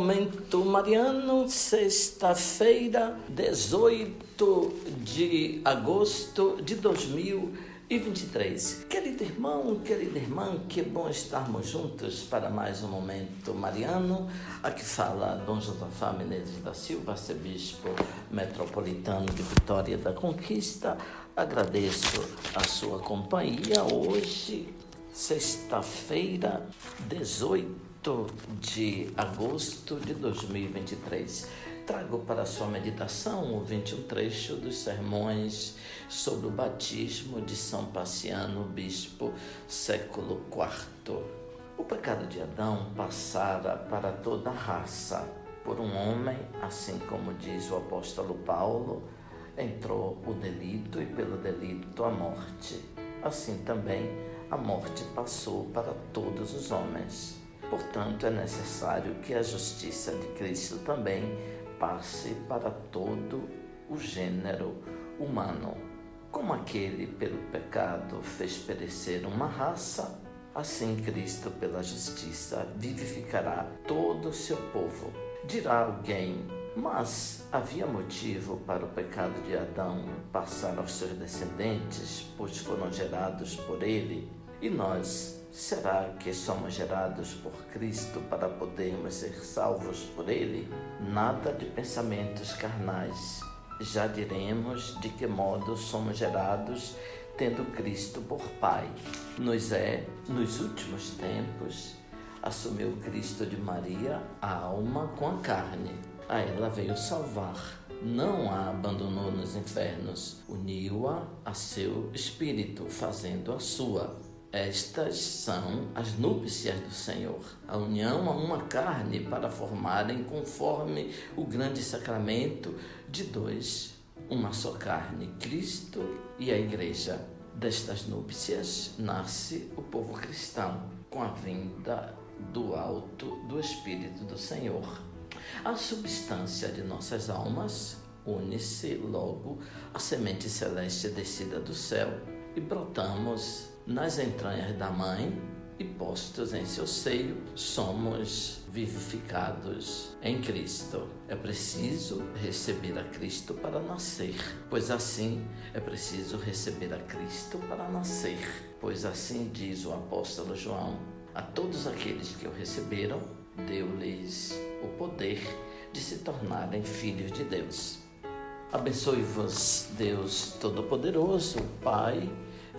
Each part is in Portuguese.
Momento Mariano, sexta-feira, 18 de agosto de 2023. Querido irmão, querida irmã, que bom estarmos juntos para mais um Momento Mariano. Aqui fala Dom Josafá Menezes da Silva, arcebispo metropolitano de Vitória da Conquista. Agradeço a sua companhia hoje, sexta-feira, 18 de agosto de 2023. Trago para sua meditação o 21 trecho dos sermões sobre o batismo de São Paciano, bispo, século IV. O pecado de Adão passara para toda a raça. Por um homem, assim como diz o apóstolo Paulo, entrou o delito e pelo delito a morte. Assim também a morte passou para todos os homens. Portanto, é necessário que a justiça de Cristo também passe para todo o gênero humano. Como aquele pelo pecado fez perecer uma raça, assim Cristo, pela justiça, vivificará todo o seu povo. Dirá alguém, mas havia motivo para o pecado de Adão passar aos seus descendentes, pois foram gerados por ele, e nós Será que somos gerados por Cristo para podermos ser salvos por Ele? Nada de pensamentos carnais. Já diremos de que modo somos gerados tendo Cristo por Pai. Nos é, nos últimos tempos, assumiu Cristo de Maria a alma com a carne. A ela veio salvar. Não a abandonou nos infernos, uniu-a a seu espírito, fazendo a sua. Estas são as núpcias do Senhor, a união a uma carne para formarem, conforme o grande sacramento, de dois, uma só carne, Cristo e a Igreja. Destas núpcias nasce o povo cristão, com a vinda do alto do Espírito do Senhor. A substância de nossas almas une-se logo à semente celeste descida do céu e brotamos nas entranhas da mãe e postos em seu seio, somos vivificados em Cristo. É preciso receber a Cristo para nascer, pois assim é preciso receber a Cristo para nascer, pois assim diz o apóstolo João: a todos aqueles que o receberam, deu-lhes o poder de se tornarem filhos de Deus. Abençoe-vos, Deus Todo-Poderoso, Pai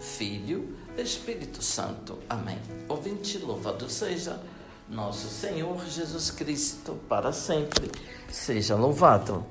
Filho, Espírito Santo. Amém. Ouvinte, louvado seja nosso Senhor Jesus Cristo, para sempre. Seja louvado.